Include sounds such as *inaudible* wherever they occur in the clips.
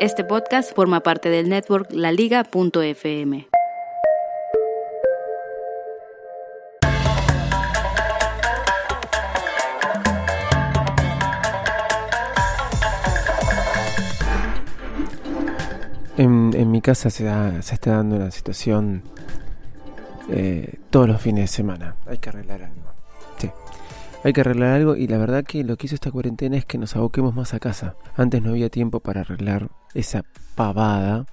Este podcast forma parte del network laliga.fm. En, en mi casa se, da- se está dando una situación eh, todos los fines de semana. Hay que arreglar algo. Hay que arreglar algo y la verdad que lo que hizo esta cuarentena es que nos aboquemos más a casa. Antes no había tiempo para arreglar esa pavada.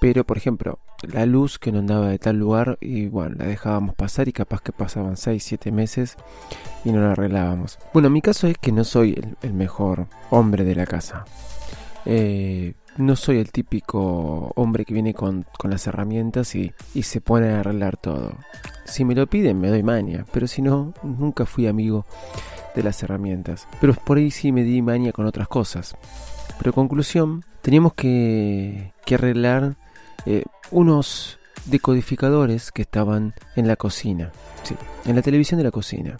Pero, por ejemplo, la luz que no andaba de tal lugar y bueno, la dejábamos pasar y capaz que pasaban 6, 7 meses y no la arreglábamos. Bueno, mi caso es que no soy el, el mejor hombre de la casa. Eh, no soy el típico hombre que viene con, con las herramientas y, y se pone a arreglar todo. Si me lo piden, me doy maña, pero si no, nunca fui amigo de las herramientas. Pero por ahí sí me di maña con otras cosas. Pero conclusión, teníamos que, que arreglar eh, unos decodificadores que estaban en la cocina. Sí, en la televisión de la cocina.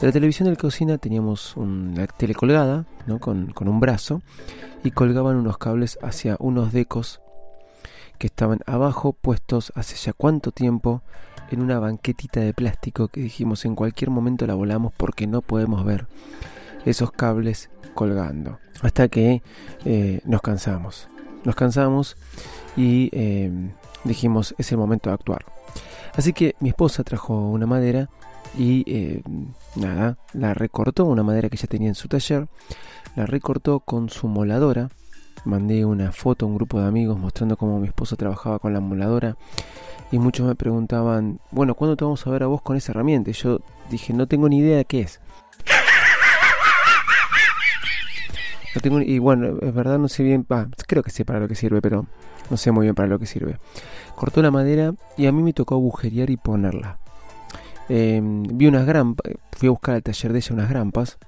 De la televisión de la cocina teníamos una tele colgada, ¿no? con, con un brazo, y colgaban unos cables hacia unos decos que estaban abajo puestos hace ya cuánto tiempo en una banquetita de plástico que dijimos en cualquier momento la volamos porque no podemos ver esos cables colgando. Hasta que eh, nos cansamos. Nos cansamos y eh, dijimos es el momento de actuar. Así que mi esposa trajo una madera y eh, nada, la recortó, una madera que ya tenía en su taller, la recortó con su moladora. Mandé una foto a un grupo de amigos mostrando cómo mi esposa trabajaba con la moladora y muchos me preguntaban, bueno, ¿cuándo te vamos a ver a vos con esa herramienta? Y yo dije, no tengo ni idea de qué es. No tengo, y bueno, es verdad, no sé bien, bah, creo que sé para lo que sirve, pero no sé muy bien para lo que sirve. Cortó la madera y a mí me tocó agujerear y ponerla. Eh, vi unas grampas, fui a buscar al taller de ella unas grampas.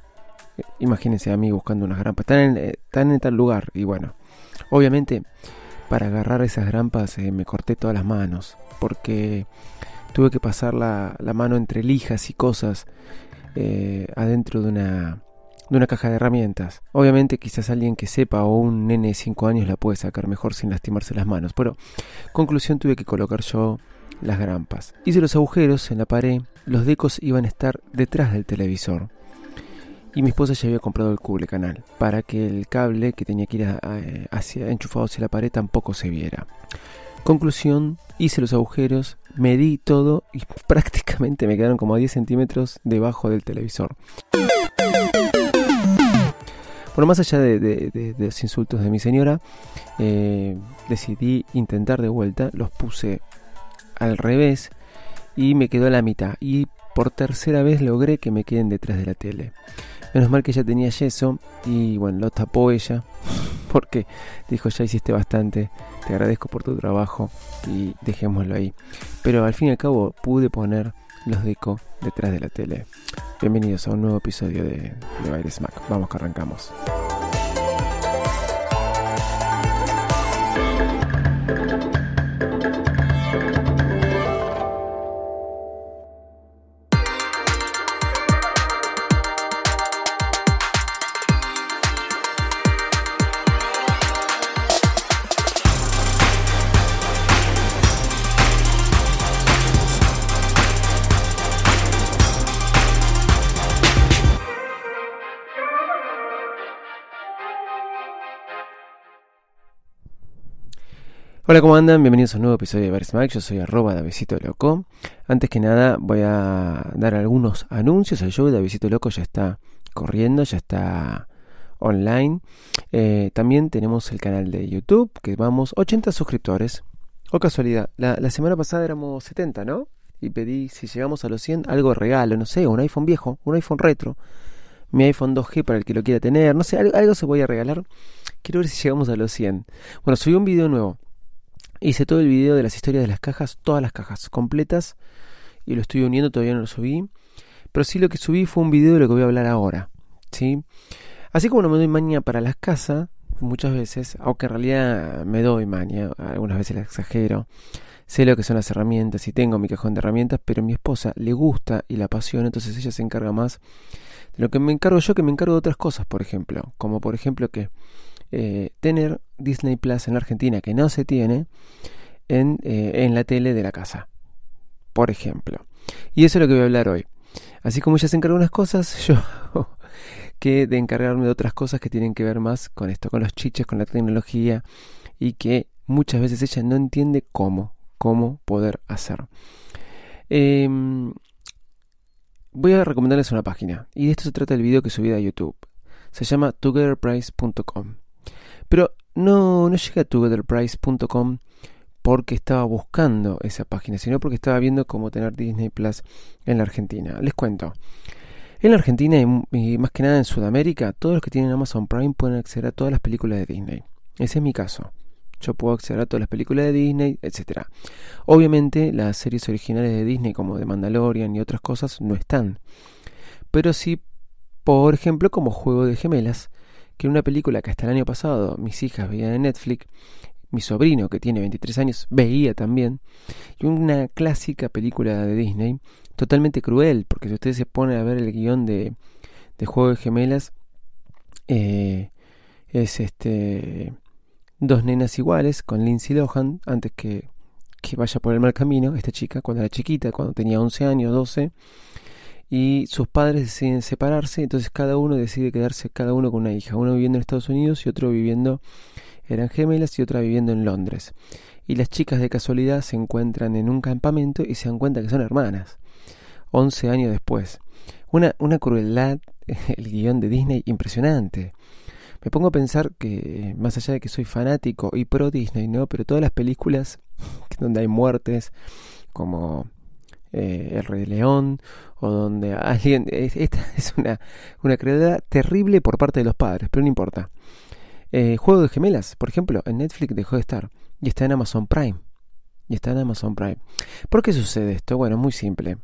Imagínense a mí buscando unas grampas. Están en, eh, tal lugar y bueno, obviamente para agarrar esas grampas eh, me corté todas las manos porque tuve que pasar la, la mano entre lijas y cosas eh, adentro de una de una caja de herramientas. Obviamente quizás alguien que sepa o un nene de 5 años la puede sacar mejor sin lastimarse las manos. Pero conclusión tuve que colocar yo las grampas. Hice los agujeros en la pared, los decos iban a estar detrás del televisor. Y mi esposa ya había comprado el cable canal para que el cable que tenía que ir hacia, enchufado hacia la pared tampoco se viera. Conclusión, hice los agujeros, medí todo y *laughs* prácticamente me quedaron como a 10 centímetros debajo del televisor. Bueno, más allá de- de los insultos de mi señora, eh, decidí intentar de vuelta, los puse al revés y me quedó a la mitad. Y por tercera vez logré que me queden detrás de la tele. Menos mal que ella tenía yeso y bueno, lo tapó ella *laughs* porque dijo ya hiciste bastante, te agradezco por tu trabajo y dejémoslo ahí. Pero al fin y al cabo pude poner los deco detrás de la tele. Bienvenidos a un nuevo episodio de, de Baile Smack. Vamos que arrancamos. Hola, ¿cómo andan? Bienvenidos a un nuevo episodio de Bar Smack. Yo soy arroba Davidito Loco. Antes que nada voy a dar algunos anuncios. El show de Davidito Loco ya está corriendo, ya está online. Eh, también tenemos el canal de YouTube, que vamos 80 suscriptores. O casualidad, la, semana pasada éramos 70, ¿no? Y pedí, si llegamos a los 100, algo de regalo, no sé, un iPhone viejo, un iPhone retro. Mi iPhone 2G para el que lo quiera tener, no sé, algo, algo se voy a regalar Quiero ver si llegamos a los 100. Bueno, subí un video nuevo. Hice todo el video de las historias de las cajas, todas las cajas completas. Y lo estoy uniendo, todavía no lo subí. Pero sí lo que subí fue un video de lo que voy a hablar ahora. ¿sí? Así como no me doy maña para las casas, muchas veces, aunque en realidad me doy maña, algunas veces la exagero, sé lo que son las herramientas y tengo mi cajón de herramientas, pero a mi esposa le gusta y la apasiona, entonces ella se encarga más de lo que me encargo yo, que me encargo de otras cosas, por ejemplo, como por ejemplo que eh, tener Disney Plus en Argentina, que no se tiene, en, eh, en la tele de la casa, por ejemplo. Y eso es lo que voy a hablar hoy. Así como ella se encarga de unas cosas, *laughs* yo que de encargarme de otras cosas que tienen que ver más con esto, con los chiches, con la tecnología y que muchas veces ella no entiende cómo, cómo poder hacer. Em, voy a recomendarles una página y de esto se trata el video que subí a YouTube. Se llama togetherprice.com. Pero no, no llegué a togetherprice.com porque estaba buscando esa página, sino porque estaba viendo cómo tener Disney Plus en la Argentina. Les cuento. En la Argentina y, más que nada en Sudamérica, todos los que tienen Amazon Prime pueden acceder a todas las películas de Disney. Ese es mi caso. Yo puedo acceder a todas las películas de Disney, etc. Obviamente las series originales de Disney como The Mandalorian y otras cosas no están. Pero sí, por ejemplo, como Juego de Gemelas, que era una película que hasta el año pasado mis hijas veían en Netflix mi sobrino, que tiene 23 años, veía también. Y una clásica película de Disney, totalmente cruel, porque si ustedes se ponen a ver el guion de, de Juego de Gemelas, eh, es este dos nenas iguales con Lindsay Lohan, antes que, que vaya por el mal camino, esta chica, cuando era chiquita, cuando tenía 11 años, 12, y sus padres deciden separarse, entonces cada uno decide quedarse cada uno con una hija, uno viviendo en Estados Unidos y otro viviendo eran gemelas y otra viviendo en Londres. Y las chicas de casualidad se encuentran en un campamento y se dan cuenta que son hermanas. Once años después. Una, una crueldad, *laughs* el guion de Disney, impresionante. Me pongo a pensar que, más allá de que soy fanático y pro Disney, ¿no? Pero todas las películas *laughs* donde hay muertes, como eh, El Rey León, o donde alguien. *laughs* Esta es una, una terrible por parte de los padres, pero no importa. Eh, Juego de Gemelas, por ejemplo, en Netflix dejó de estar y está en Amazon Prime. Y está en Amazon Prime. ¿Por qué sucede esto? Bueno, muy simple.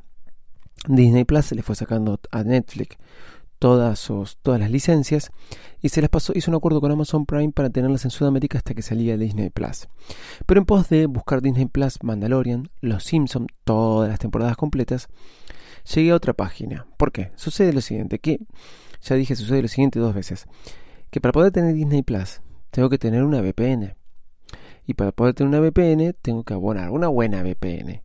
Disney Plus le fue sacando a Netflix todas, sus, todas las licencias y se las pasó, hizo un acuerdo con Amazon Prime para tenerlas en Sudamérica hasta que salía Disney Plus. Pero en pos de buscar Disney Plus, Mandalorian, Los Simpsons, todas las temporadas completas, llegué a otra página. ¿Por qué? Sucede lo siguiente, que ya dije sucede lo siguiente dos veces que para poder tener Disney Plus tengo que tener una VPN. Y para poder tener una VPN tengo que abonar una buena VPN.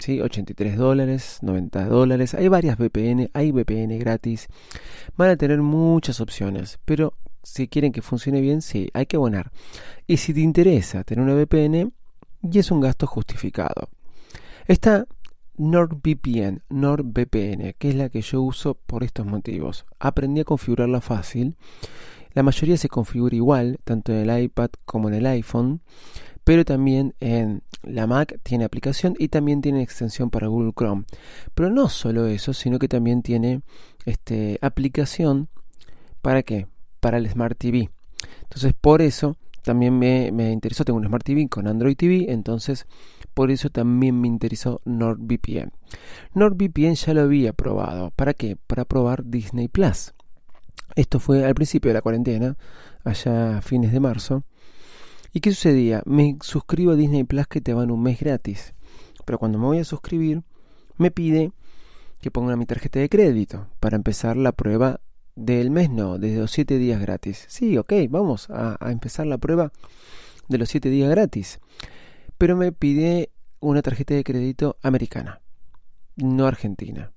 ¿Sí? 83 dólares, 90 dólares. Hay varias VPN, hay VPN gratis. Van a tener muchas opciones. Pero si quieren que funcione bien, sí, hay que abonar. Y si te interesa tener una VPN, y es un gasto justificado. Está NordVPN, NordVPN, que es la que yo uso por estos motivos. Aprendí a configurarla fácil la mayoría se configura igual, tanto en el iPad como en el iPhone, pero también en la Mac tiene aplicación y también tiene extensión para Google Chrome. Pero no solo eso, sino que también tiene este, aplicación para qué? Para el Smart TV. Entonces, por eso también me, me, interesó. Tengo un Smart TV con Android TV, entonces por eso también me interesó NordVPN. NordVPN ya lo había probado. ¿Para qué? Para probar Disney Plus. Esto fue al principio de la cuarentena, allá a fines de marzo. ¿Y qué sucedía? Me suscribo a Disney Plus que te van un mes gratis. Pero cuando me voy a suscribir, me pide que ponga mi tarjeta de crédito para empezar la prueba del mes, no, desde los 7 días gratis. Sí, ok, vamos a, empezar la prueba de los 7 días gratis. Pero me pide una tarjeta de crédito americana, no argentina.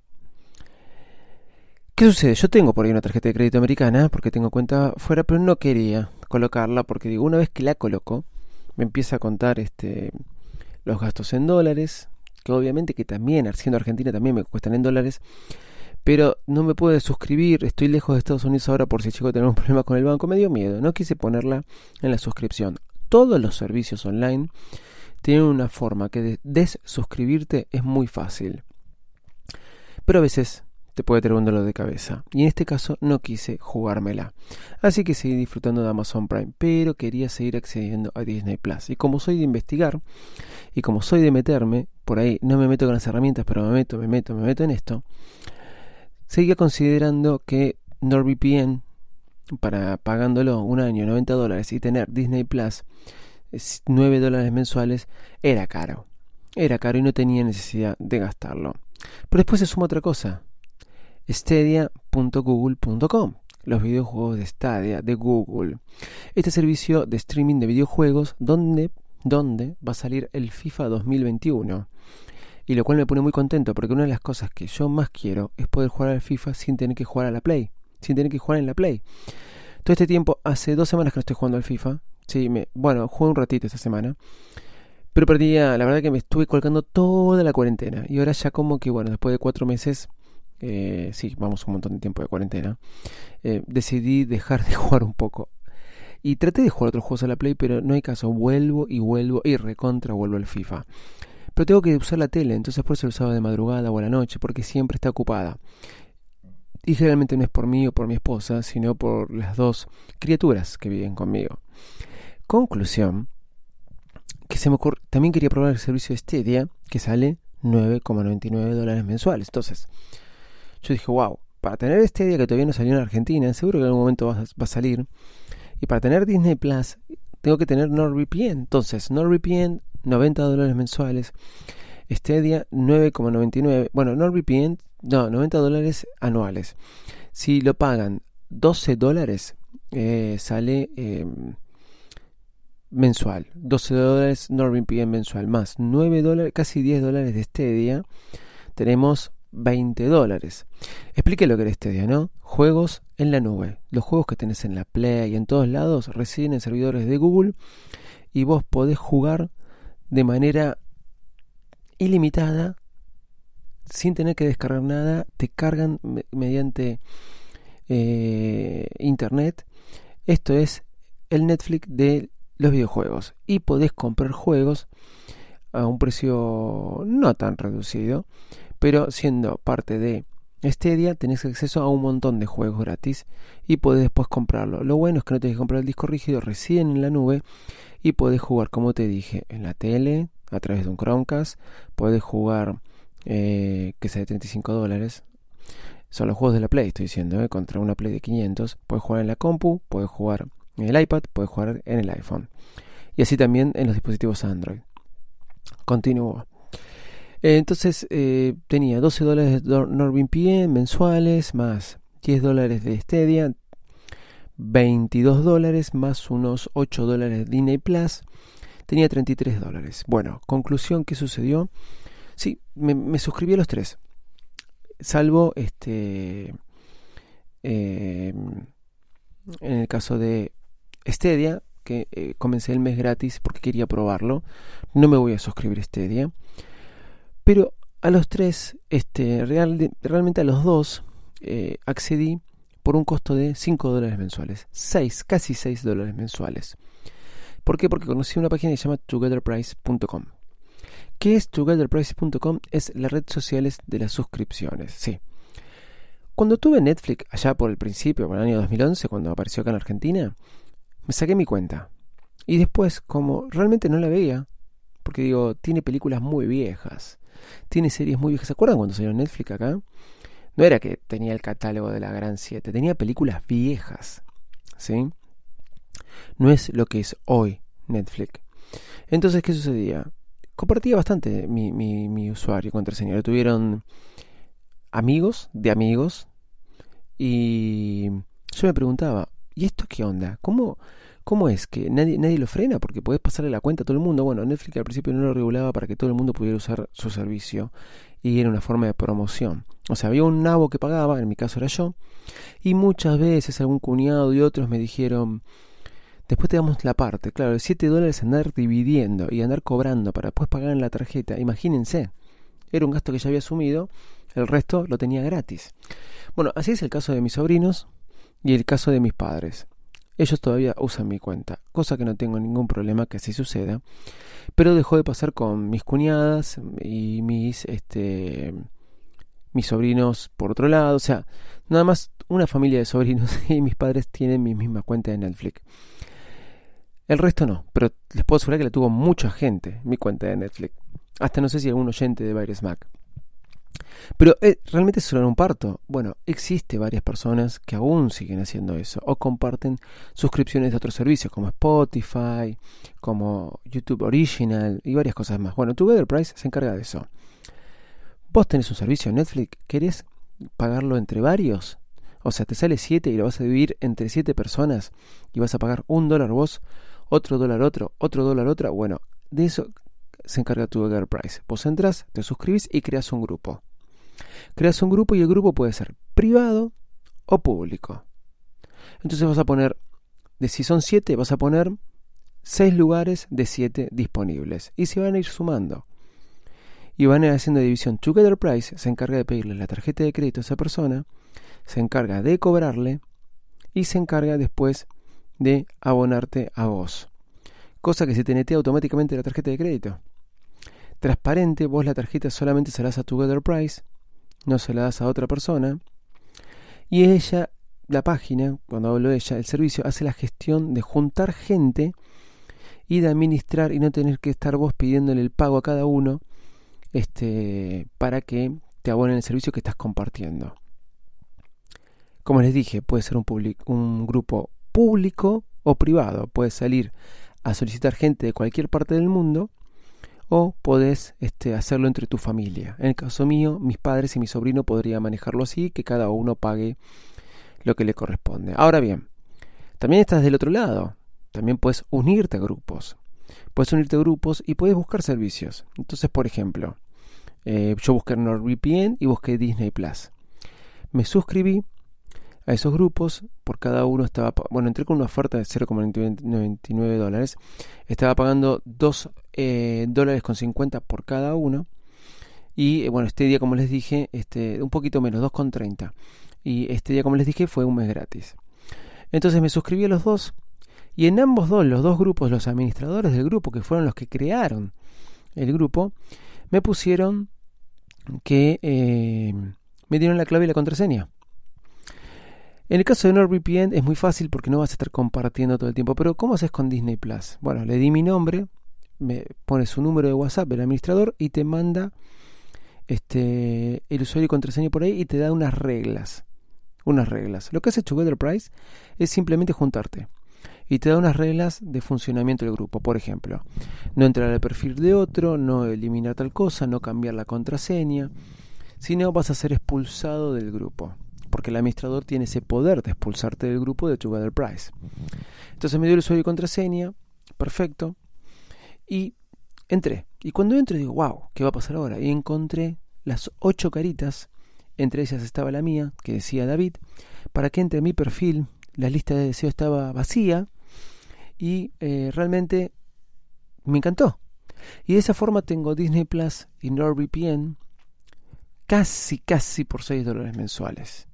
¿Qué sucede? Yo tengo por ahí una tarjeta de crédito americana porque tengo cuenta fuera, pero no quería colocarla porque digo, una vez que la coloco, me empieza a contar este los gastos en dólares, que obviamente que también, siendo argentina, también me cuestan en dólares, pero no me puedo suscribir, estoy lejos de Estados Unidos ahora por si llego a tener un problema con el banco, me dio miedo, no quise ponerla en la suscripción. Todos los servicios online tienen una forma que de desuscribirte es muy fácil. Pero a veces te puede tener un dolor de cabeza. Y en este caso no quise jugármela. Así que seguí disfrutando de Amazon Prime, pero quería seguir accediendo a Disney Plus. Y como soy de investigar, y como soy de meterme, por ahí no me meto con las herramientas, pero me meto, me meto, me meto en esto, seguía considerando que NordVPN, para pagándolo un año, 90 dólares, y tener Disney Plus, 9 dólares mensuales, era caro. Era caro y no tenía necesidad de gastarlo. Pero después se suma otra cosa stadia.google.com, los videojuegos de Stadia de Google. Este servicio de streaming de videojuegos donde, donde va a salir el FIFA 2021. Y lo cual me pone muy contento porque una de las cosas que yo más quiero es poder jugar al FIFA sin tener que jugar a la Play, sin tener que jugar en la Play. Todo este tiempo, hace dos semanas que no estoy jugando al FIFA. Sí, me, bueno, jugué un ratito esta semana. Pero perdía, la verdad que me estuve colgando toda la cuarentena. Y ahora ya como que, bueno, después de cuatro meses eh, sí, vamos un montón de tiempo de cuarentena, eh, decidí dejar de *laughs* jugar un poco. Y traté de jugar otros juegos a la Play, pero no hay caso. Vuelvo y vuelvo y recontra vuelvo al FIFA. Pero tengo que usar la tele, entonces por eso lo usaba de madrugada o a la noche, porque siempre está ocupada. Y generalmente no es por mí o por mi esposa, sino por las dos criaturas que viven conmigo. Conclusión, que se me ocurre, también quería probar el servicio de Stadia, que sale 9,99 dólares mensuales. Entonces, yo dije, wow, para tener este día que todavía no salió en Argentina, seguro que en algún momento va, a salir. Y para tener Disney Plus, tengo que tener NordVPN. Entonces, NordVPN, 90 dólares mensuales. Stadia, 9,99. Bueno, NordVPN, no, 90 dólares anuales. Si lo pagan 12 dólares, eh, sale em, mensual. 12 dólares NordVPN mensual. Más 9 dólares, casi 10 dólares de Stadia. Tenemos 20 dólares. Expliqué lo que era este día, ¿no? Juegos en la nube. Los juegos que tenés en la Play y en todos lados residen en servidores de Google y vos podés jugar de manera ilimitada sin tener que descargar nada. Te cargan mediante eh, internet. Esto es el Netflix de los videojuegos y podés comprar juegos a un precio no tan reducido pero siendo parte de Stadia tenés acceso a un montón de juegos gratis y podés después comprarlo. Lo bueno es que no tenés que comprar el disco rígido recién en la nube y podés jugar, como te dije, en la tele, a través de un Chromecast, podés jugar eh, que sea de 35 dólares. Son los juegos de la Play, estoy diciendo, eh, contra una Play de 500. Puedes jugar en la compu, puedes jugar en el iPad, puedes jugar en el iPhone. Y así también en los dispositivos Android. Continúo. Entonces eh, tenía 12 dólares de NordVPN mensuales, más 10 dólares de Stadia, 22 dólares, más unos 8 dólares de Disney Plus. Tenía 33 dólares. Bueno, conclusión, ¿qué sucedió? Sí, me, suscribí a los tres. Salvo este. Em, en el caso de Stadia, que eh, comencé el mes gratis porque quería probarlo. No me voy a suscribir a Stadia. Pero a los tres, este, realmente a los dos, eh, accedí por un costo de 5 dólares mensuales. 6, casi 6 dólares mensuales. ¿Por qué? Porque conocí una página que se llama togetherprice.com. ¿Qué es togetherprice.com? Es la red social de las suscripciones, sí. Cuando tuve Netflix allá por el principio, por el año 2011, cuando apareció acá en Argentina, me saqué mi cuenta. Y después, como realmente no la veía, porque digo, tiene películas muy viejas, tiene series muy viejas. ¿Se acuerdan cuando salió Netflix acá? No era que tenía el catálogo de la Gran 7, tenía películas viejas. ¿Sí? No es lo que es hoy Netflix. Entonces, ¿qué sucedía? Compartía bastante mi, mi, mi usuario contraseña. Lo tuvieron amigos de amigos. Y yo me preguntaba, ¿y esto qué onda? ¿Cómo, ¿Cómo es? ¿Que nadie, nadie lo frena? Porque puedes pasarle la cuenta a todo el mundo. Bueno, Netflix al principio no lo regulaba para que todo el mundo pudiera usar su servicio y era una forma de promoción. O sea, había un nabo que pagaba, en mi caso era yo, y muchas veces algún cuñado y otros me dijeron, después te damos la parte, claro, 7 dólares andar dividiendo y andar cobrando para después pagar en la tarjeta, imagínense, era un gasto que ya había asumido, el resto lo tenía gratis. Bueno, así es el caso de mis sobrinos y el caso de mis padres. Ellos todavía usan mi cuenta, cosa que no tengo ningún problema que así suceda. Pero dejó de pasar con mis cuñadas y mis este mis sobrinos por otro lado, o sea, nada más una familia de sobrinos *laughs* y mis padres tienen mi misma cuenta de Netflix. El resto no, pero les puedo asegurar que la tuvo mucha gente, mi cuenta de Netflix. Hasta no sé si algún oyente de Virus Mac. Pero eh, realmente solo un parto. Bueno, existe varias personas que aún siguen haciendo eso o comparten suscripciones de otros servicios como Spotify, como YouTube Original y varias cosas más. Bueno, Together Price se encarga de eso. Vos tenés un servicio en Netflix, ¿querés pagarlo entre varios? O sea, te sale 7 y lo vas a dividir entre 7 personas y vas a pagar un dólar vos, otro dólar otro, otro dólar otra. Bueno, de eso se encarga Together Price. Vos entras, te suscribís y creas un grupo. Creas un grupo y el grupo puede ser privado o público. Entonces vas a poner, de si son 7, vas a poner 6 lugares de 7 disponibles. Y se van a ir sumando. Y van a ir haciendo división. Together Price se encarga de pedirle la tarjeta de crédito a esa persona, se encarga de cobrarle y se encarga después de abonarte a vos. Cosa que se te netea automáticamente la tarjeta de crédito. Transparente, vos la tarjeta solamente se la das a Together Price no se la das a otra persona. Y ella, la página, cuando hablo de ella, el servicio hace la gestión de juntar gente y de administrar y no tener que estar vos pidiéndole el pago a cada uno este, para que te abonen el servicio que estás compartiendo. Como les dije, puede ser un, un grupo público o privado. Puedes salir a solicitar gente de cualquier parte del mundo o podés este, hacerlo entre tu familia. En el caso mío, mis padres y mi sobrino podrían manejarlo así, que cada uno pague lo que le corresponde. Ahora bien, también estás del otro lado. También puedes unirte a grupos. Puedes unirte a grupos y puedes buscar servicios. Entonces, por ejemplo, eh, yo busqué NordVPN y busqué Disney Plus. Me suscribí a esos grupos, por cada uno estaba, bueno, entré con una oferta de 0,99 dólares, estaba pagando 2 eh, dólares con 50 por cada uno, y eh, bueno, este día, como les dije, este, un poquito menos, 2,30, y este día, como les dije, fue un mes gratis. Entonces me suscribí a los dos, y en ambos dos, los dos grupos, los administradores del grupo, que fueron los que crearon el grupo, me pusieron que eh, me dieron la clave y la contraseña. En el caso de NordVPN es muy fácil porque no vas a estar compartiendo todo el tiempo. Pero ¿cómo haces con Disney Plus? Bueno, le di mi nombre, me pones su número de WhatsApp el administrador y te manda este el usuario y contraseña por ahí y te da unas reglas. Unas reglas. Lo que hace Together Price es simplemente juntarte y te da unas reglas de funcionamiento del grupo. Por ejemplo, no entrar al perfil de otro, no eliminar tal cosa, no cambiar la contraseña, sino vas a ser expulsado del grupo porque el administrador tiene ese poder de expulsarte del grupo de Together Price. Entonces me dio el usuario y contraseña, perfecto, y entré. Y cuando entré digo, wow, ¿qué va a pasar ahora? Y encontré las ocho caritas, entre ellas estaba la mía, que decía David, para que entre mi perfil, la lista de deseos estaba vacía, y eh, realmente me encantó. Y de esa forma tengo Disney Plus y NordVPN casi, casi por 6 dólares mensuales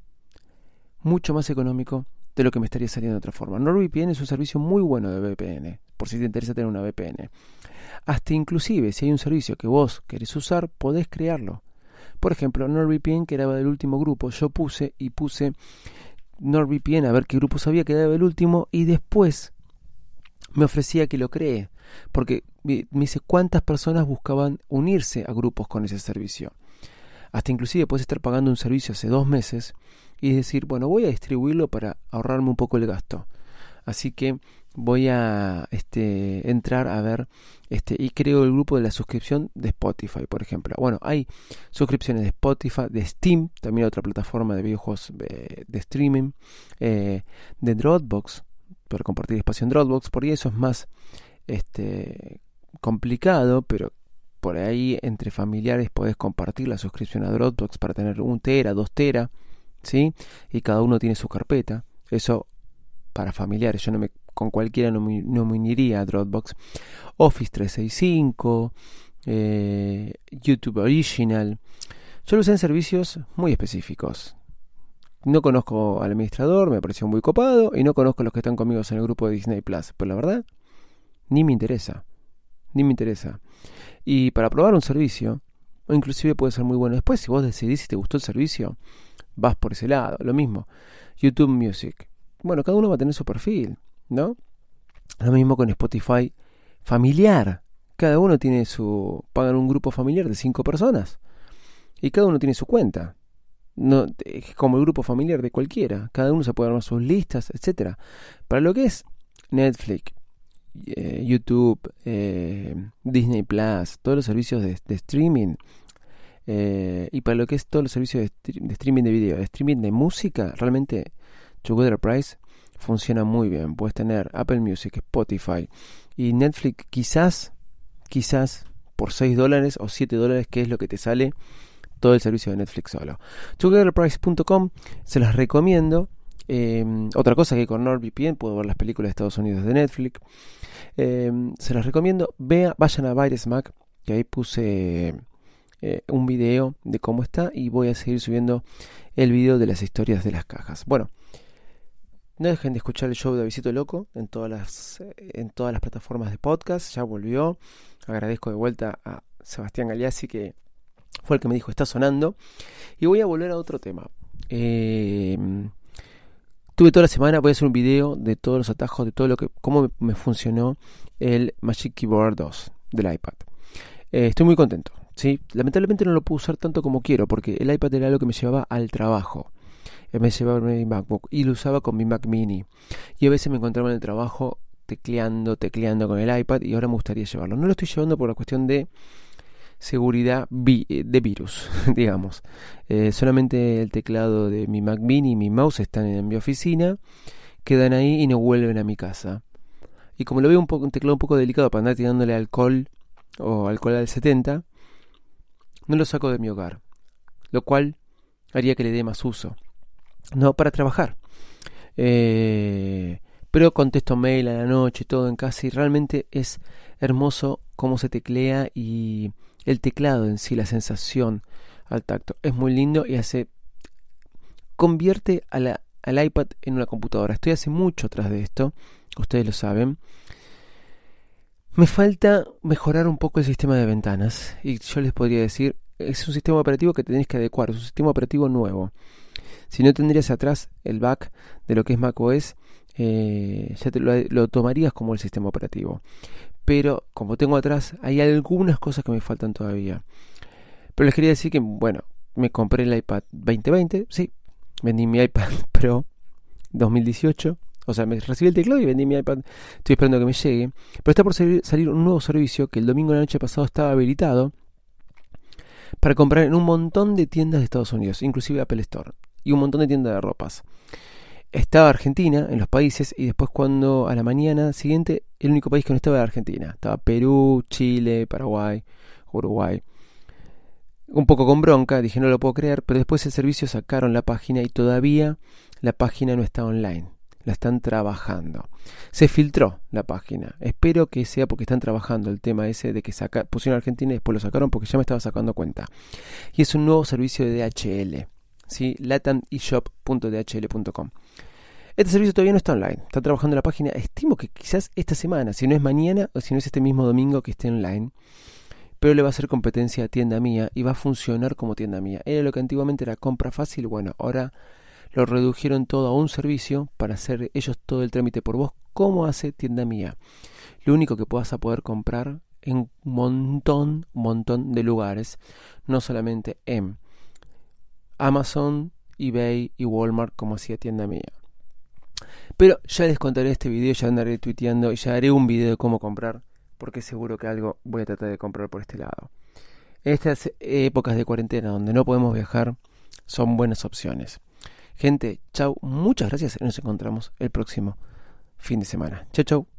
mucho más económico de lo que me estaría saliendo de otra forma. NordVPN es un servicio muy bueno de VPN, por si te interesa tener una VPN. Hasta inclusive, si hay un servicio que vos querés usar, podés crearlo. Por ejemplo, NordVPN, que era del último grupo, yo puse y puse NordVPN a ver qué grupo sabía que era el último y después me ofrecía que lo cree, porque me dice cuántas personas buscaban unirse a grupos con ese servicio. Hasta inclusive puedes estar pagando un servicio hace dos meses y decir, bueno, voy a distribuirlo para ahorrarme un poco el gasto. Así que voy a este, entrar a ver este, y creo el grupo de la suscripción de Spotify, por ejemplo. Bueno, hay suscripciones de Spotify, de Steam, también otra plataforma de videojuegos de, streaming, eh, de Dropbox, para compartir espacio en Dropbox, por eso es más este, complicado, pero por ahí entre familiares podés compartir la suscripción a Dropbox para tener un tera, dos tera ¿sí? Y cada uno tiene su carpeta. Eso para familiares, yo no me con cualquiera no me, no me uniría a Dropbox. Office 365, eh, YouTube Original. Yo usé en servicios muy específicos. No conozco al administrador, me pareció muy copado, y no conozco a los que están conmigo en el grupo de Disney Plus. Pero la verdad, ni me interesa. Ni me interesa. Y para probar un servicio, o inclusive puede ser muy bueno después. Si vos decidís si te gustó el servicio, vas por ese lado. Lo mismo, YouTube Music. Bueno, cada uno va a tener su perfil, ¿no? Lo mismo con Spotify familiar. Cada uno tiene su... pagan un grupo familiar de cinco personas. Y cada uno tiene su cuenta. No, es como el grupo familiar de cualquiera. Cada uno se puede armar sus listas, etcétera. Para lo que es Netflix, eh, YouTube, eh, Disney Plus, todos los servicios de, streaming, eh, y para lo que es todos los servicios de, streaming de video, de streaming de música, realmente Together Price funciona muy bien. Puedes tener Apple Music, Spotify y Netflix quizás, quizás por 6 dólares o 7 dólares, que es lo que te sale todo el servicio de Netflix solo. Togetherprice.com se las recomiendo. otra cosa que con NordVPN puedo ver las películas de Estados Unidos de Netflix. Em, se los recomiendo. Vea, vayan a Virus Mac, que ahí puse eh, un video de cómo está y voy a seguir subiendo el video de las historias de las cajas. Bueno, no dejen de escuchar el show de Visito Loco en todas las, en todas las plataformas de podcast. Ya volvió. Agradezco de vuelta a Sebastián Galeazzi que fue el que me dijo está sonando. Y voy a volver a otro tema. Eh, Tuve toda la semana, voy a hacer un video de todos los atajos, de todo lo que, cómo me, funcionó el Magic Keyboard 2 del iPad. Eh, estoy muy contento. ¿Sí? Lamentablemente no lo puedo usar tanto como quiero, porque el iPad era algo que me llevaba al trabajo. Me llevaba mi MacBook y lo usaba con mi Mac Mini. Y a veces me encontraba en el trabajo tecleando, tecleando con el iPad y ahora me gustaría llevarlo. No lo estoy llevando por la cuestión de seguridad eh, de virus, *laughs* digamos. Eh, solamente el teclado de mi Mac Mini y mi mouse están en mi oficina, quedan ahí y no vuelven a mi casa. Y como lo veo un, poco, un teclado un poco delicado para andar tirándole alcohol o alcohol al 70, no lo saco de mi hogar, lo cual haría que le dé más uso. No, para trabajar. Eh, pero contesto mail a la noche, todo en casa y realmente es hermoso cómo se teclea y el teclado en sí, la sensación al tacto. Es muy lindo y hace convierte al iPad en una computadora. Estoy hace mucho atrás de esto, ustedes lo saben. Me falta mejorar un poco el sistema de ventanas y yo les podría decir, es un sistema operativo que tenéis que adecuar, es un sistema operativo nuevo. Si no tendrías atrás el back de lo que es macOS, eh, ya te lo, tomarías como el sistema operativo pero como tengo atrás, hay algunas cosas que me faltan todavía. Pero les quería decir que, bueno, me compré el iPad 2020, sí, vendí mi iPad *laughs* Pro 2018. O sea, me recibí el teclado y vendí mi iPad. Estoy esperando que me llegue. Pero está por salir un nuevo servicio que el domingo de la noche pasado estaba habilitado para comprar en un montón de tiendas de Estados Unidos, inclusive Apple Store, y un montón de tiendas de ropas estaba Argentina en los países y después cuando a la mañana siguiente el único país que no estaba era Argentina. Estaba Perú, Chile, Paraguay, Uruguay. Un poco con bronca, dije no lo puedo creer, pero después el servicio sacaron la página y todavía la página no está online. Están trabajando. Se filtró la página. Espero que sea porque están trabajando el tema ese de que saca, pusieron Argentina y después lo sacaron porque ya me estaba sacando cuenta. Y es un nuevo servicio de DHL. ¿sí? latameshop.dhl.com. Este servicio todavía no está online, está trabajando la página. Estimo que quizás esta semana, si no es mañana o si no es este mismo domingo que esté online, pero le va a hacer competencia a tienda mía y va a funcionar como tienda mía. Era lo que antiguamente era compra fácil, bueno, ahora lo redujeron todo a un servicio para hacer ellos todo el trámite por vos, como hace tienda mía. Lo único que puedas a poder comprar en un montón, montón de lugares, no solamente en Amazon, eBay y Walmart como hacía tienda mía. Pero ya les contaré este video, ya andaré tuiteando y ya haré un video de cómo comprar, porque seguro que algo voy a tratar de comprar por este lado. Estas épocas de cuarentena donde no podemos viajar son buenas opciones. Gente, chau, muchas gracias y nos encontramos el próximo fin de semana. Chau, chau.